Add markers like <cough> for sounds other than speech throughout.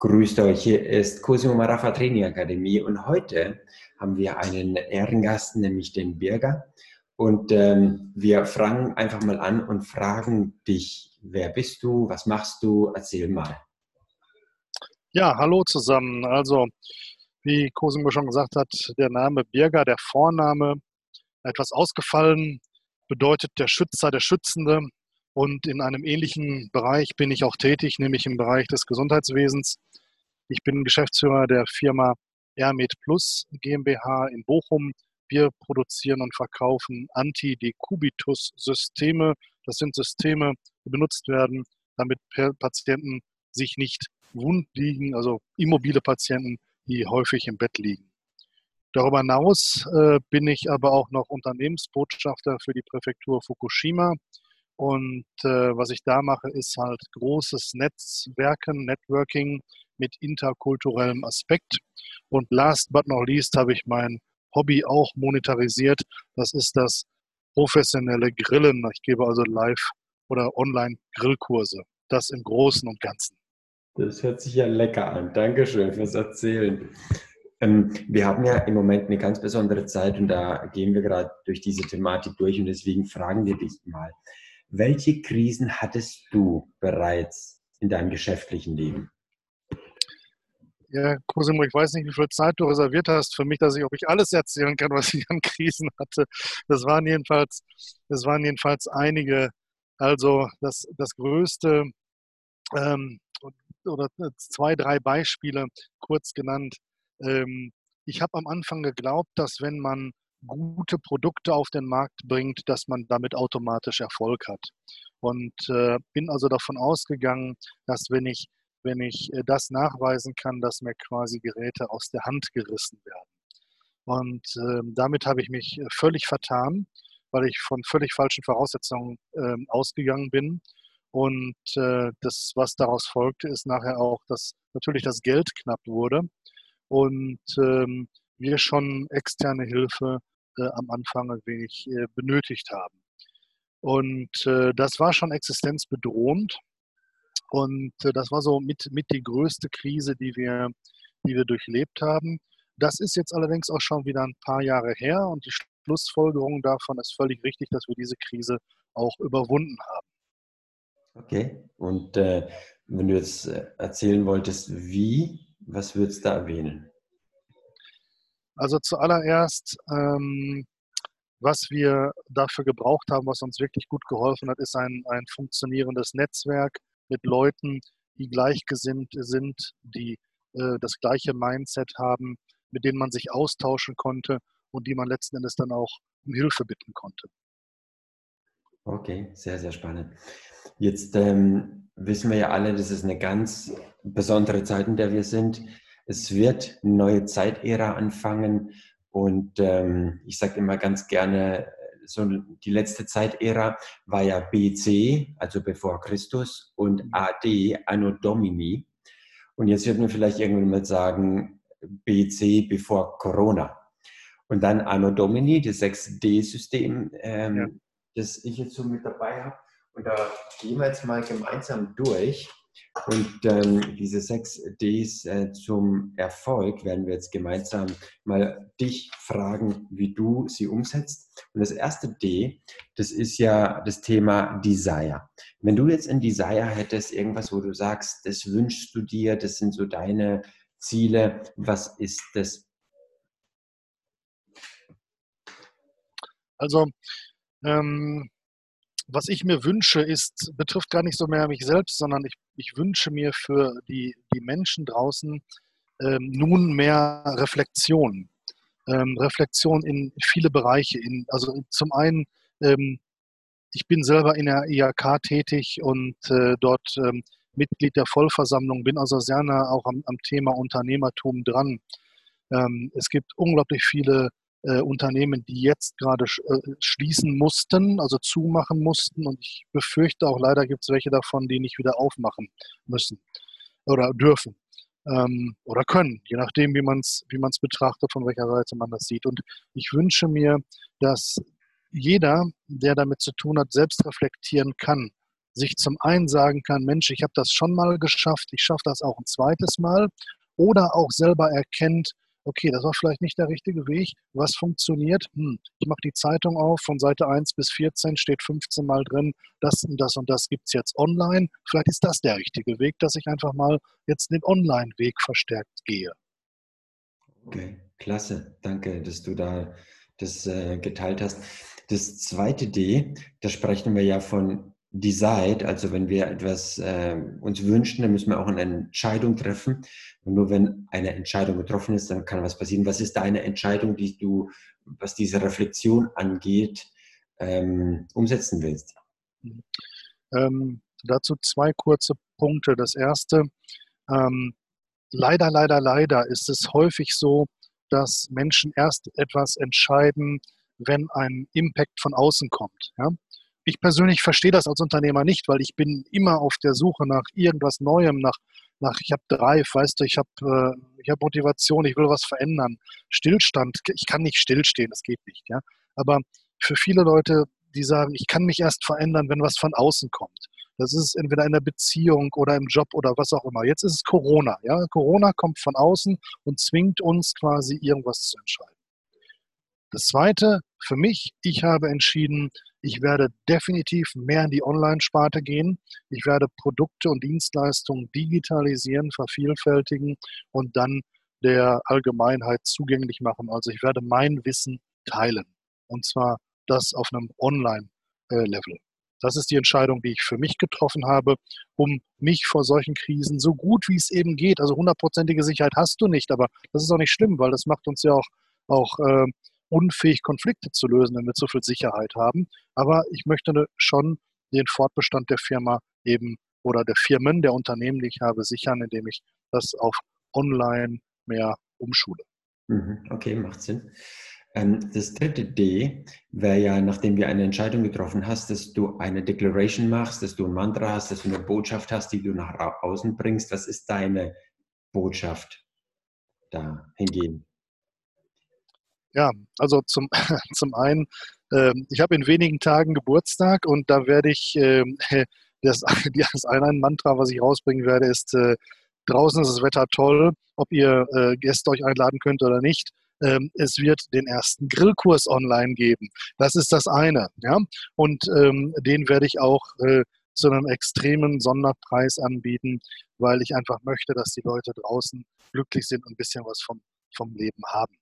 Grüßt euch, hier ist Cosimo Marafa Training Akademie und heute haben wir einen Ehrengast, nämlich den Birger. Und ähm, wir fangen einfach mal an und fragen dich, wer bist du, was machst du, erzähl mal. Ja, hallo zusammen. Also, wie Cosimo schon gesagt hat, der Name Birger, der Vorname, etwas ausgefallen, bedeutet der Schützer, der Schützende. Und in einem ähnlichen Bereich bin ich auch tätig, nämlich im Bereich des Gesundheitswesens. Ich bin Geschäftsführer der Firma Airmed Plus GmbH in Bochum. Wir produzieren und verkaufen Anti-Decubitus-Systeme. Das sind Systeme, die benutzt werden, damit Patienten sich nicht wund liegen, also immobile Patienten, die häufig im Bett liegen. Darüber hinaus äh, bin ich aber auch noch Unternehmensbotschafter für die Präfektur Fukushima. Und äh, was ich da mache, ist halt großes Netzwerken, Networking mit interkulturellem Aspekt. Und last but not least habe ich mein Hobby auch monetarisiert. Das ist das professionelle Grillen. Ich gebe also Live- oder Online-Grillkurse. Das im Großen und Ganzen. Das hört sich ja lecker an. Dankeschön fürs Erzählen. Ähm, wir haben ja im Moment eine ganz besondere Zeit und da gehen wir gerade durch diese Thematik durch und deswegen fragen wir dich mal, welche Krisen hattest du bereits in deinem geschäftlichen Leben? Ja, Cosimo, ich weiß nicht, wie viel Zeit du reserviert hast für mich, dass ich, ob ich alles erzählen kann, <laughs> was ich an Krisen hatte. Das waren jedenfalls, das waren jedenfalls einige. Also das, das größte ähm, oder zwei, drei Beispiele kurz genannt. Ähm, ich habe am Anfang geglaubt, dass wenn man gute Produkte auf den Markt bringt, dass man damit automatisch Erfolg hat. Und äh, bin also davon ausgegangen, dass wenn ich wenn ich äh, das nachweisen kann, dass mir quasi Geräte aus der Hand gerissen werden. Und äh, damit habe ich mich äh, völlig vertan, weil ich von völlig falschen Voraussetzungen äh, ausgegangen bin. Und äh, das, was daraus folgte, ist nachher auch, dass natürlich das Geld knapp wurde und ähm, wir schon externe Hilfe äh, am Anfang ein wenig benötigt haben. Und das war schon existenzbedrohend. Und äh, das war so mit, mit die größte Krise, die wir, die wir durchlebt haben. Das ist jetzt allerdings auch schon wieder ein paar Jahre her und die Schlussfolgerung davon ist völlig richtig, dass wir diese Krise auch überwunden haben. Okay, und äh, wenn du jetzt äh, erzählen wolltest, wie, was würdest du da erwähnen? Also zuallererst, ähm, was wir dafür gebraucht haben, was uns wirklich gut geholfen hat, ist ein, ein funktionierendes Netzwerk, mit Leuten, die gleichgesinnt sind, die äh, das gleiche Mindset haben, mit denen man sich austauschen konnte und die man letzten Endes dann auch um Hilfe bitten konnte. Okay, sehr, sehr spannend. Jetzt ähm, wissen wir ja alle, das ist eine ganz besondere Zeit, in der wir sind. Es wird eine neue Zeitära anfangen und ähm, ich sage immer ganz gerne, so die letzte Zeitära war ja BC, also bevor Christus, und AD, Anno Domini. Und jetzt wird man vielleicht irgendwann mal sagen, BC bevor Corona. Und dann Anno Domini, das 6D-System, ähm, ja. das ich jetzt so mit dabei habe. Und da gehen wir jetzt mal gemeinsam durch. Und ähm, diese sechs Ds äh, zum Erfolg werden wir jetzt gemeinsam mal dich fragen, wie du sie umsetzt. Und das erste D, das ist ja das Thema Desire. Wenn du jetzt ein Desire hättest, irgendwas, wo du sagst, das wünschst du dir, das sind so deine Ziele, was ist das? Also, ähm, was ich mir wünsche, ist, betrifft gar nicht so mehr mich selbst, sondern ich, ich wünsche mir für die, die Menschen draußen ähm, nun mehr Reflexion. Ähm, Reflexion in viele Bereiche. In, also zum einen, ähm, ich bin selber in der IAK tätig und äh, dort ähm, Mitglied der Vollversammlung, bin also sehr nah auch am, am Thema Unternehmertum dran. Ähm, es gibt unglaublich viele äh, Unternehmen, die jetzt gerade sch äh, schließen mussten, also zumachen mussten. Und ich befürchte auch leider gibt es welche davon, die nicht wieder aufmachen müssen oder dürfen ähm, oder können, je nachdem, wie man es wie man's betrachtet, von welcher Seite man das sieht. Und ich wünsche mir, dass jeder, der damit zu tun hat, selbst reflektieren kann, sich zum einen sagen kann, Mensch, ich habe das schon mal geschafft, ich schaffe das auch ein zweites Mal, oder auch selber erkennt, okay, das war vielleicht nicht der richtige Weg, was funktioniert? Hm, ich mache die Zeitung auf, von Seite 1 bis 14 steht 15 Mal drin, das und das und das gibt es jetzt online. Vielleicht ist das der richtige Weg, dass ich einfach mal jetzt den Online-Weg verstärkt gehe. Okay, klasse. Danke, dass du da das äh, geteilt hast. Das zweite D, da sprechen wir ja von Decide, also wenn wir etwas äh, uns wünschen, dann müssen wir auch eine Entscheidung treffen. Und nur wenn eine Entscheidung getroffen ist, dann kann was passieren. Was ist deine Entscheidung, die du, was diese Reflexion angeht, ähm, umsetzen willst? Ähm, dazu zwei kurze Punkte. Das erste, ähm, leider, leider, leider ist es häufig so, dass Menschen erst etwas entscheiden, wenn ein Impact von außen kommt. Ja? Ich persönlich verstehe das als Unternehmer nicht, weil ich bin immer auf der Suche nach irgendwas Neuem, nach, nach ich habe Drive, weißt du, ich habe äh, ich hab Motivation, ich will was verändern. Stillstand, ich kann nicht stillstehen, das geht nicht. Ja? Aber für viele Leute, die sagen, ich kann mich erst verändern, wenn was von außen kommt. Das ist entweder in der Beziehung oder im Job oder was auch immer. Jetzt ist es Corona. Ja? Corona kommt von außen und zwingt uns quasi irgendwas zu entscheiden. Das Zweite, für mich, ich habe entschieden, ich werde definitiv mehr in die Online-Sparte gehen. Ich werde Produkte und Dienstleistungen digitalisieren, vervielfältigen und dann der Allgemeinheit zugänglich machen. Also ich werde mein Wissen teilen. Und zwar das auf einem Online-Level. Das ist die Entscheidung, die ich für mich getroffen habe, um mich vor solchen Krisen so gut wie es eben geht. Also hundertprozentige Sicherheit hast du nicht, aber das ist auch nicht schlimm, weil das macht uns ja auch, auch äh, unfähig, Konflikte zu lösen, wenn wir zu viel Sicherheit haben. Aber ich möchte ne, schon den Fortbestand der Firma eben oder der Firmen, der Unternehmen, die ich habe, sichern, indem ich das auf online mehr umschule. Mhm, okay, macht Sinn. Ähm, das dritte D wäre ja, nachdem wir eine Entscheidung getroffen hast, dass du eine Declaration machst, dass du ein Mantra hast, dass du eine Botschaft hast, die du nach außen bringst. Was ist deine Botschaft dahingehend? Ja, also zum, <laughs> zum einen, äh, ich habe in wenigen Tagen Geburtstag und da werde ich, äh, <laughs> das, <laughs> das ein Mantra, was ich rausbringen werde, ist, äh, draußen ist das Wetter toll, ob ihr äh, Gäste euch einladen könnt oder nicht. Ähm, es wird den ersten Grillkurs online geben. Das ist das eine. Ja? Und ähm, den werde ich auch äh, zu einem extremen Sonderpreis anbieten, weil ich einfach möchte, dass die Leute draußen glücklich sind und ein bisschen was vom, vom Leben haben.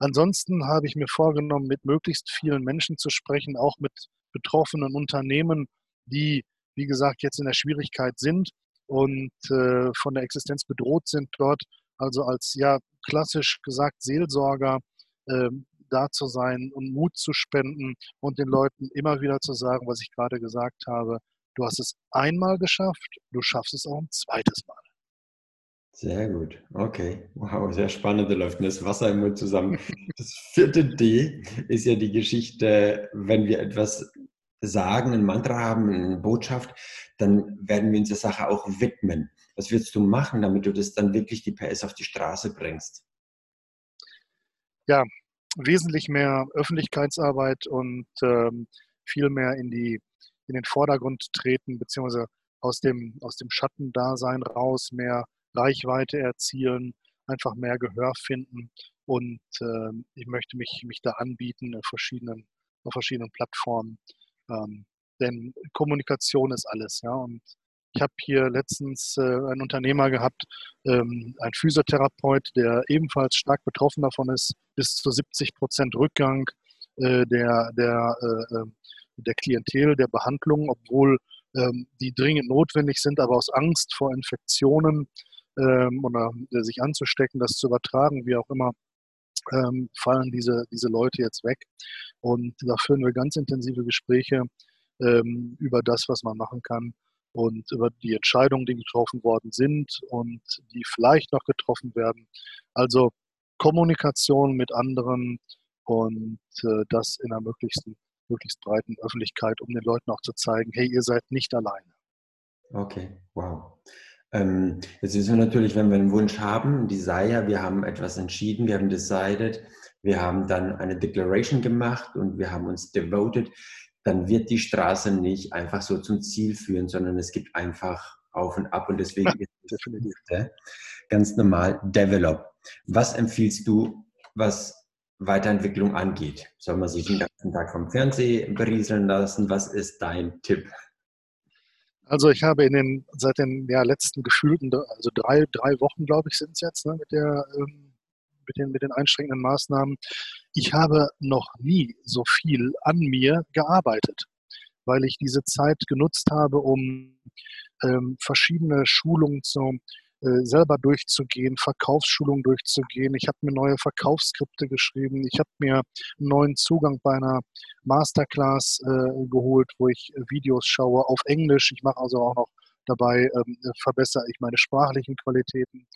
Ansonsten habe ich mir vorgenommen, mit möglichst vielen Menschen zu sprechen, auch mit betroffenen Unternehmen, die, wie gesagt, jetzt in der Schwierigkeit sind und äh, von der Existenz bedroht sind dort. Also als, ja, klassisch gesagt, Seelsorger äh, da zu sein und Mut zu spenden und den Leuten immer wieder zu sagen, was ich gerade gesagt habe, du hast es einmal geschafft, du schaffst es auch ein zweites Mal. Sehr gut. Okay. Wow, sehr spannend. Da läuft das Wasser im Mund zusammen. Das vierte D ist ja die Geschichte, wenn wir etwas sagen, ein Mantra haben, eine Botschaft, dann werden wir uns der Sache auch widmen. Was willst du machen, damit du das dann wirklich die PS auf die Straße bringst? Ja, wesentlich mehr Öffentlichkeitsarbeit und ähm, viel mehr in, die, in den Vordergrund treten, beziehungsweise aus dem, aus dem Schattendasein raus, mehr Reichweite erzielen, einfach mehr Gehör finden. Und äh, ich möchte mich, mich da anbieten auf verschiedenen, auf verschiedenen Plattformen. Ähm, denn Kommunikation ist alles. Ja? Und ich habe hier letztens äh, einen Unternehmer gehabt, ähm, ein Physiotherapeut, der ebenfalls stark betroffen davon ist, bis zu 70 Prozent Rückgang äh, der, der, äh, ähm, der Klientel, der Behandlung, obwohl ähm, die dringend notwendig sind, aber aus Angst vor Infektionen ähm, oder äh, sich anzustecken, das zu übertragen, wie auch immer, ähm, fallen diese, diese Leute jetzt weg. Und da führen wir ganz intensive Gespräche ähm, über das, was man machen kann und über die Entscheidungen, die getroffen worden sind und die vielleicht noch getroffen werden. Also Kommunikation mit anderen und äh, das in einer möglichst, möglichst breiten Öffentlichkeit, um den Leuten auch zu zeigen, hey, ihr seid nicht alleine. Okay, wow. Ähm, jetzt wissen wir natürlich, wenn wir einen Wunsch haben, Desire, wir haben etwas entschieden, wir haben decided, wir haben dann eine Declaration gemacht und wir haben uns devoted. dann wird die Straße nicht einfach so zum Ziel führen, sondern es gibt einfach auf und ab und deswegen ja, <laughs> ist definitiv. ganz normal Develop. Was empfiehlst du, was Weiterentwicklung angeht? Soll man sich den ganzen Tag vom Fernsehen berieseln lassen? Was ist dein Tipp? Also ich habe in den seit den ja, letzten gefühlten, also drei, drei Wochen, glaube ich, sind es jetzt, ne, mit der ähm, mit den, mit den einschränkenden Maßnahmen. Ich habe noch nie so viel an mir gearbeitet, weil ich diese Zeit genutzt habe, um ähm, verschiedene Schulungen zu, selber durchzugehen, Verkaufsschulungen durchzugehen. Ich habe mir neue Verkaufsskripte geschrieben. Ich habe mir einen neuen Zugang bei einer Masterclass äh, geholt, wo ich Videos schaue auf Englisch. Ich mache also auch noch dabei, ähm, verbessere ich meine sprachlichen Qualitäten.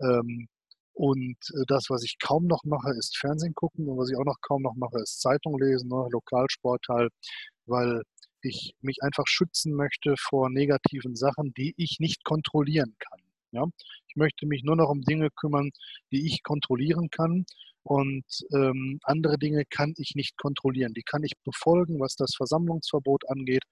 Ähm, und äh, das, was ich kaum noch mache, ist Fernsehen gucken. Und was ich auch noch kaum noch mache, ist Zeitung lesen, ne, Lokalsportteil, weil ich mich einfach schützen möchte vor negativen Sachen, die ich nicht kontrollieren kann. Ja? Ich möchte mich nur noch um Dinge kümmern, die ich kontrollieren kann. Und ähm, andere Dinge kann ich nicht kontrollieren. Die kann ich befolgen, was das Versammlungsverbot angeht,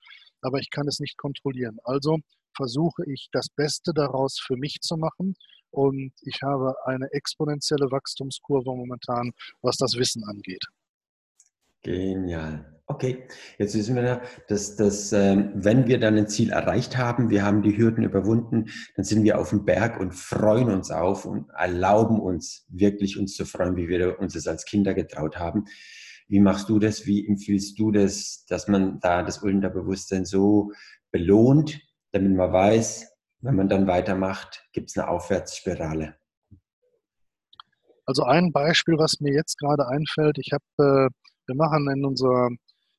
aber ich kann es nicht kontrollieren. Also versuche ich das Beste daraus für mich zu machen und ich habe eine exponentielle Wachstumskurve momentan, was das Wissen angeht. Genial. Okay, jetzt wissen wir, dass, dass ähm, wenn wir dann ein Ziel erreicht haben, wir haben die Hürden überwunden, dann sind wir auf dem Berg und freuen uns auf und erlauben uns wirklich uns zu freuen, wie wir uns das als Kinder getraut haben. Wie machst du das? Wie empfiehlst du das, dass man da das Unterbewusstsein so belohnt, damit man weiß, wenn man dann weitermacht, gibt es eine Aufwärtsspirale. Also ein Beispiel, was mir jetzt gerade einfällt, ich habe, äh, wir machen in unserer,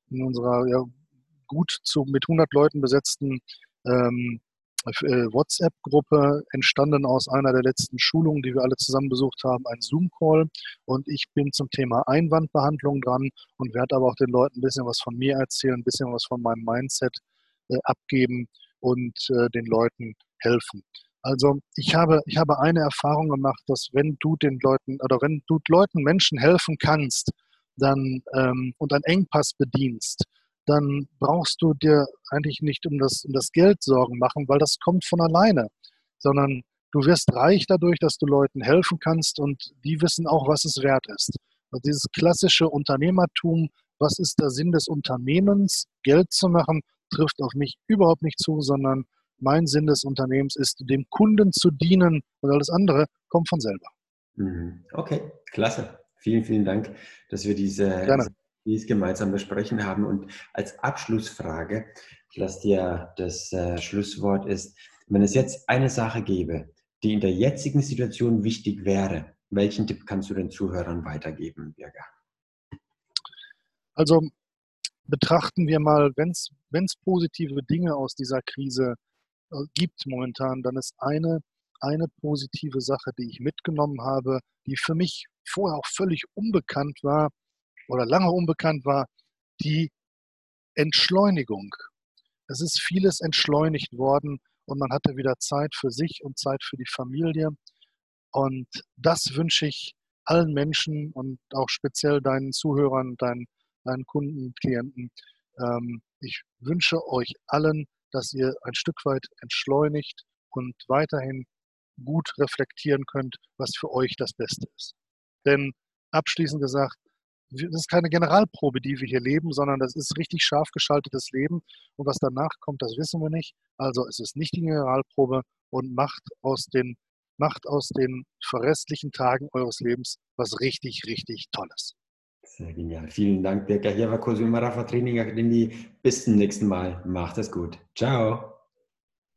in unserer ja, gut zu, mit 100 Leuten besetzten ähm, äh, WhatsApp-Gruppe, entstanden aus einer der letzten Schulungen, die wir alle zusammen besucht haben, ein Zoom-Call. Und ich bin zum Thema Einwandbehandlung dran und werde aber auch den Leuten ein bisschen was von mir erzählen, ein bisschen was von meinem Mindset äh, abgeben und äh, den Leuten helfen. Also ich habe, ich habe eine Erfahrung gemacht, dass wenn du den Leuten oder wenn du Leuten Menschen helfen kannst, dann ähm, und einen Engpass bedienst, dann brauchst du dir eigentlich nicht um das, um das Geld Sorgen machen, weil das kommt von alleine, sondern du wirst reich dadurch, dass du Leuten helfen kannst und die wissen auch, was es wert ist. Also dieses klassische Unternehmertum, was ist der Sinn des Unternehmens, Geld zu machen, trifft auf mich überhaupt nicht zu, sondern mein Sinn des Unternehmens ist, dem Kunden zu dienen und alles andere kommt von selber. Mhm. Okay, klasse. Vielen, vielen Dank, dass wir diese dies gemeinsam besprechen haben. Und als Abschlussfrage, dass dir das äh, Schlusswort ist, wenn es jetzt eine Sache gäbe, die in der jetzigen Situation wichtig wäre, welchen Tipp kannst du den Zuhörern weitergeben, Birger? Also betrachten wir mal, wenn es positive Dinge aus dieser Krise äh, gibt momentan, dann ist eine, eine positive Sache, die ich mitgenommen habe, die für mich vorher auch völlig unbekannt war oder lange unbekannt war, die Entschleunigung. Es ist vieles entschleunigt worden und man hatte wieder Zeit für sich und Zeit für die Familie. Und das wünsche ich allen Menschen und auch speziell deinen Zuhörern, deinen, deinen Kunden, Klienten. Ähm, ich wünsche euch allen dass ihr ein Stück weit entschleunigt und weiterhin gut reflektieren könnt, was für euch das Beste ist. Denn abschließend gesagt, das ist keine Generalprobe, die wir hier leben, sondern das ist richtig scharf geschaltetes Leben. Und was danach kommt, das wissen wir nicht. Also es ist nicht die Generalprobe und macht aus den, macht aus den verrestlichen Tagen eures Lebens was richtig, richtig Tolles. Sehr genial. Vielen Dank, Birka. Hier war Cosimo Marafa Training Akademie. Bis zum nächsten Mal. Macht es gut. Ciao.